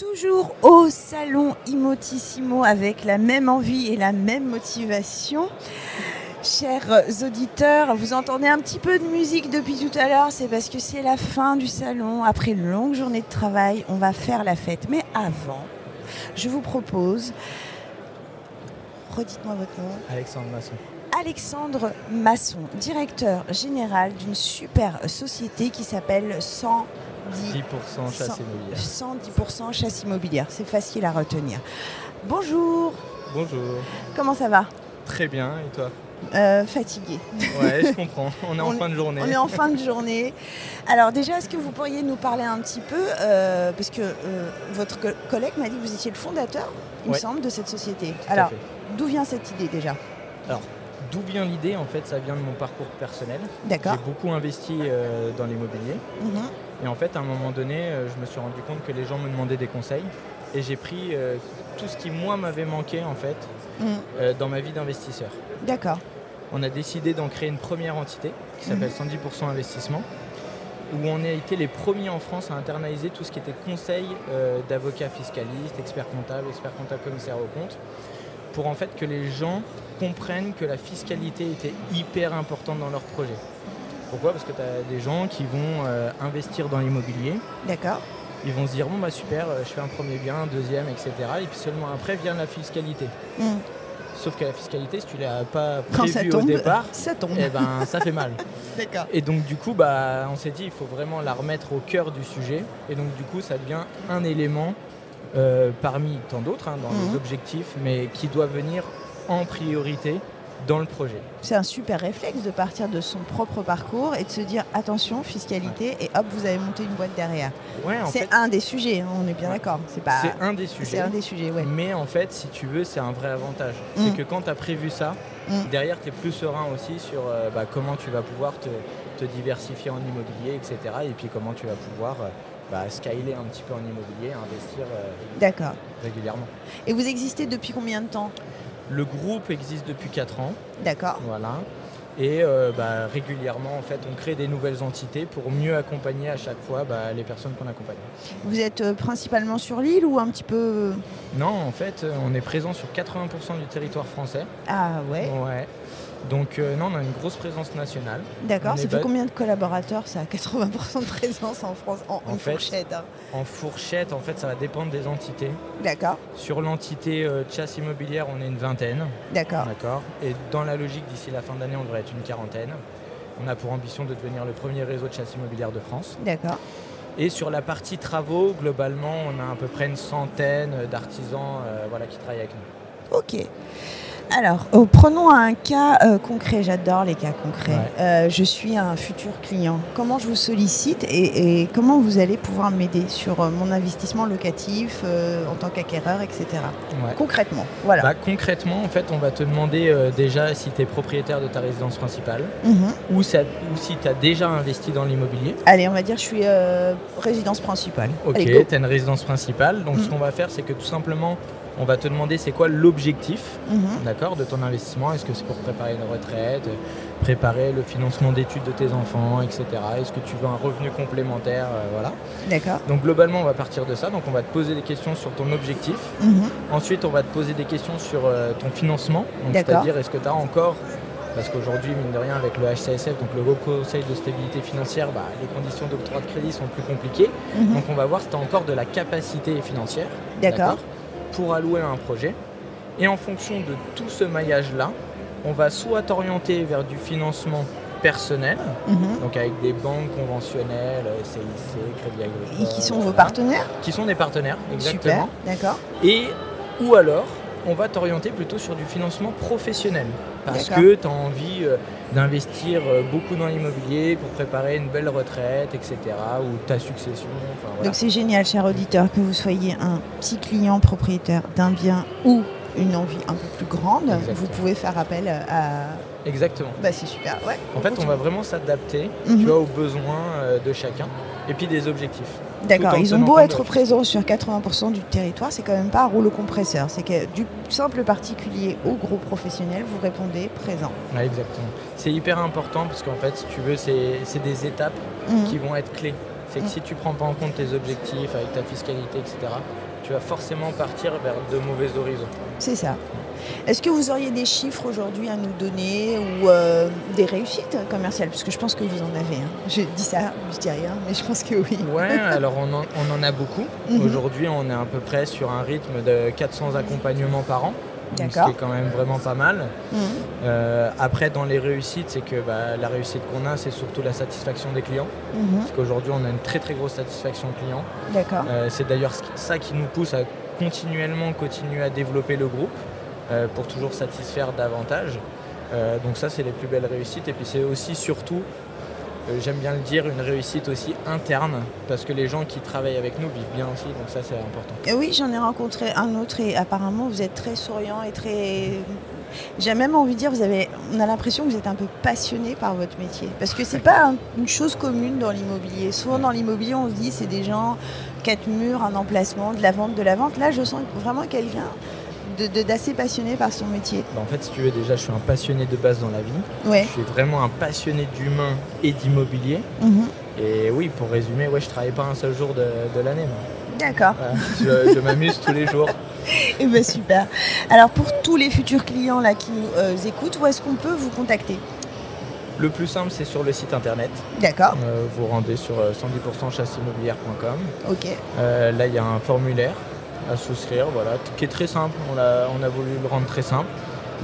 toujours au salon Imotissimo avec la même envie et la même motivation. Chers auditeurs, vous entendez un petit peu de musique depuis tout à l'heure, c'est parce que c'est la fin du salon. Après une longue journée de travail, on va faire la fête. Mais avant, je vous propose, redites-moi votre nom. Alexandre Masson. Alexandre Masson, directeur général d'une super société qui s'appelle 110 10% chasse immobilière. 110% chasse immobilière. C'est facile à retenir. Bonjour, Bonjour. comment ça va? Très bien, et toi? Euh, Fatigué. Ouais, je comprends. On est en fin de journée. On est en fin de journée. Alors déjà, est-ce que vous pourriez nous parler un petit peu, euh, parce que euh, votre co- collègue m'a dit que vous étiez le fondateur, il me semble, de cette société. Tout Alors, d'où vient cette idée déjà? Alors, d'où vient l'idée? En fait, ça vient de mon parcours personnel. D'accord. J'ai beaucoup investi euh, dans l'immobilier. Mhm. Et en fait, à un moment donné, euh, je me suis rendu compte que les gens me demandaient des conseils. Et j'ai pris euh, tout ce qui, moi, m'avait manqué, en fait, Mhm. euh, dans ma vie d'investisseur. D'accord. On a décidé d'en créer une première entité qui s'appelle Mhm. 110% Investissement, où on a été les premiers en France à internaliser tout ce qui était conseil euh, d'avocats fiscalistes, experts comptables, experts comptables commissaires aux comptes, pour en fait que les gens comprennent que la fiscalité était hyper importante dans leur projet. Pourquoi? Parce que tu as des gens qui vont euh, investir dans l'immobilier, D'accord. ils vont se dire bon bah super, euh, je fais un premier bien, un deuxième, etc. Et puis seulement après vient la fiscalité. Mhm. Sauf que la fiscalité, si tu l'as pas Quand ça prévu au tombe, départ, ça tombe. eh ben ça fait mal. D'accord. Et donc du coup, bah, on s'est dit, il faut vraiment la remettre au cœur du sujet. Et donc du coup, ça devient un élément euh, parmi tant d'autres hein, dans les objectifs, mais qui doit venir en priorité dans le projet. C'est un super réflexe de partir de son propre parcours et de se dire attention, fiscalité, et hop, vous avez monté une boîte derrière. Ouais, en C'est fait, un des sujets, hein, on est bien Ouais. d'accord. C'est pas. un des C'est sujets. un des sujets, ouais. Mais en fait, si tu veux, c'est un vrai avantage. Mm. C'est que quand tu as prévu ça, Mm. derrière, tu es plus serein aussi sur euh, bah, comment tu vas pouvoir te, te diversifier en immobilier, etc. Et puis comment tu vas pouvoir euh, bah, scaler un petit peu en immobilier, investir euh, régulièrement. Et vous existez depuis combien de temps? Le groupe existe depuis 4 ans, D'accord. voilà. Et euh, bah, régulièrement, en fait, on crée des nouvelles entités pour mieux accompagner à chaque fois bah, les personnes qu'on accompagne. Vous êtes euh, principalement sur l'île ou un petit peu. Non, en fait, euh, on est présent sur 80% du territoire français. Ah ouais, Ouais. Donc, euh, non, on a une grosse présence nationale. d'accord. Ça fait combien de collaborateurs? Ça a 80% de présence en France, en, En une fait- fourchette. hein. En fourchette, en fait, ça va dépendre des entités. D'accord, Sur l'entité euh, chasse immobilière, on est une vingtaine. d'accord. D'accord. Et dans la logique, d'ici la fin d'année, on devrait être une quarantaine. On a pour ambition de devenir le premier réseau de chasse immobilière de France. D'accord. Et sur la partie travaux, globalement, on a à peu près une centaine d'artisans euh, voilà, qui travaillent avec nous. Ok. Alors, euh, prenons un cas euh, concret. J'adore les cas concrets. Ouais. Euh, je suis un futur client. Comment je vous sollicite et, et comment vous allez pouvoir m'aider sur euh, mon investissement locatif en tant qu'acquéreur, etc. Ouais. Concrètement, voilà. Bah, concrètement, en fait, on va te demander déjà si tu es propriétaire de ta résidence principale Mhm. ou, ça- ou si tu as déjà investi dans l'immobilier. Allez, on va dire je suis résidence principale. Ok, tu as une résidence principale. Donc, ce Mhm. qu'on va faire, c'est que tout simplement, on va te demander c'est quoi l'objectif Mhm. d'accord, de ton investissement? Est-ce que c'est pour préparer une retraite, préparer le financement d'études de tes enfants, etc. Est-ce que tu veux un revenu complémentaire euh, Voilà. D'accord. Donc, globalement, on va partir de ça. Donc, on va te poser des questions sur ton objectif. Mhm. Ensuite, on va te poser des questions sur euh, ton financement. C'est-à-dire, est-ce que tu as encore, parce qu'aujourd'hui, mine de rien, avec le HCSF, donc le Haut Conseil de stabilité financière, bah, les conditions d'octroi de crédit sont plus compliquées. Mhm. Donc, on va voir si tu as encore de la capacité financière D'accord. Pour allouer à un projet. Et en fonction de tout ce maillage-là, on va soit t'orienter vers du financement personnel, Mhm. donc avec des banques conventionnelles, CIC, Crédit Agricole. Et qui sont vos partenaires Qui sont des partenaires, exactement. Super. D'accord. Et ou alors, on va t'orienter plutôt sur du financement professionnel. Parce que tu as envie euh, d'investir euh, beaucoup dans l'immobilier pour préparer une belle retraite, etc. Ou ta succession. Enfin, voilà. Donc c'est génial, cher auditeur, que vous soyez un petit client propriétaire d'un bien ou une envie un peu plus grande. Exactement. Vous pouvez faire appel à. Exactement. Bah c'est super. Ouais. En fait, on va vraiment s'adapter Mhm. tu vois, aux besoins euh, de chacun et puis des objectifs. D'accord. Ils ont beau être présents sur 80% du territoire, c'est quand même pas un rouleau compresseur. C'est que du simple particulier au gros professionnel, vous répondez présent. Ouais, exactement. C'est hyper important parce qu'en fait, si tu veux, c'est des étapes Mhm. qui vont être clés. C'est que si tu prends pas en compte tes objectifs avec ta fiscalité, etc., tu vas forcément partir vers de mauvais horizons. C'est ça. Est-ce que vous auriez des chiffres aujourd'hui à nous donner ou euh, des réussites commerciales? Parce que je pense que vous en avez. hein. Je dis ça, je dis rien, mais je pense que oui. Ouais, alors on en, on en a beaucoup. Mhm. Aujourd'hui, on est à peu près sur un rythme de 400 accompagnements par an. donc Ce qui est quand même vraiment pas mal. Mhm. Euh, après, dans les réussites, c'est que bah, la réussite qu'on a, c'est surtout la satisfaction des clients. Mhm. Parce qu'aujourd'hui, on a une très très grosse satisfaction client. D'accord. Euh, c'est d'ailleurs ça qui nous pousse à continuellement continuer à développer le groupe pour toujours satisfaire davantage. Euh, donc ça, c'est les plus belles réussites. Et puis c'est aussi surtout, euh, j'aime bien le dire, une réussite aussi interne parce que les gens qui travaillent avec nous vivent bien aussi. Donc ça, c'est important. Et oui, j'en ai rencontré un autre et apparemment vous êtes très souriant et très. J'ai même envie de dire, vous avez, on a l'impression que vous êtes un peu passionné par votre métier. Parce que c'est pas un- une chose commune dans l'immobilier. Souvent dans l'immobilier, on se dit c'est des gens, quatre murs, un emplacement, de la vente, de la vente. Là, je sens vraiment quelqu'un d'assez passionné par son métier. Bah, en fait, si tu veux, déjà, je suis un passionné de base dans la vie. Ouais. Je suis vraiment un passionné d'humain et d'immobilier. Mhm. Et oui, pour résumer, ouais, je travaille pas un seul jour de, de l'année. D'accord. Voilà. Je, je m'amuse tous les jours. Eh ben super. Alors pour tous les futurs clients là qui nous euh, écoutent, où est-ce qu'on peut vous contacter? Le plus simple, c'est sur le site internet. D'accord. Euh, vous rendez sur euh, 110% chasseimmobilière.com. Ok. Euh, là, il y a un formulaire à souscrire, voilà, qui est très simple. On a, on a voulu le rendre très simple.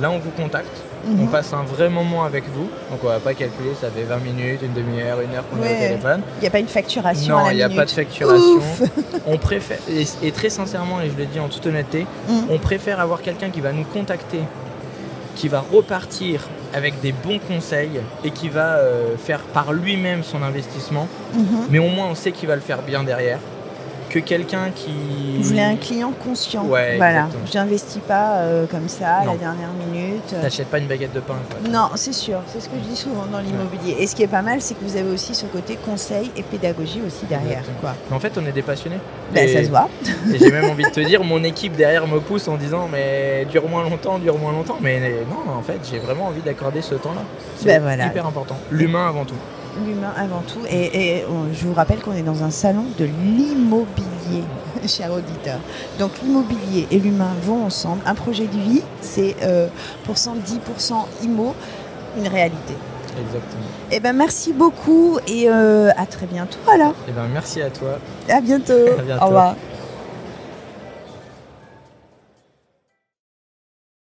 Là, on vous contacte. On Mhm. passe un vrai moment avec vous. Donc, on va pas calculer, ça fait 20 minutes, une demi-heure, une heure qu'on est Ouais. au téléphone. Il n'y a pas une facturation Non, il n'y a minute. pas de facturation. Ouf. on préfère, et, et très sincèrement, et je le dis en toute honnêteté, Mhm. on préfère avoir quelqu'un qui va nous contacter, qui va repartir avec des bons conseils et qui va euh, faire par lui-même son investissement, Mhm. mais au moins on sait qu'il va le faire bien derrière, que quelqu'un qui... Vous voulez un client conscient. Ouais, voilà. n'investis pas euh, comme ça à la dernière minute. T'achètes pas une baguette de pain. quoi. Non, c'est sûr. C'est ce que je dis souvent dans l'immobilier. Et ce qui est pas mal, c'est que vous avez aussi ce côté conseil et pédagogie aussi derrière. Exactement. Quoi. Mais en fait, on est des passionnés. Ben, Et- ça se voit. Et j'ai même envie de te dire, mon équipe derrière me pousse en disant, mais dure moins longtemps, dure moins longtemps. Mais non, en fait, j'ai vraiment envie d'accorder ce temps-là. C'est Ben voilà. hyper important. L'humain avant tout. L'humain avant tout. Et, et on- je vous rappelle qu'on est dans un salon de l'immobilier, cher auditeur. Donc l'immobilier et l'humain vont ensemble. Un projet de vie, c'est euh, pour 110% IMO, une réalité. Exactement. Eh ben merci beaucoup et euh, à très bientôt alors. Et ben merci à toi. À bientôt. À bientôt. Au revoir.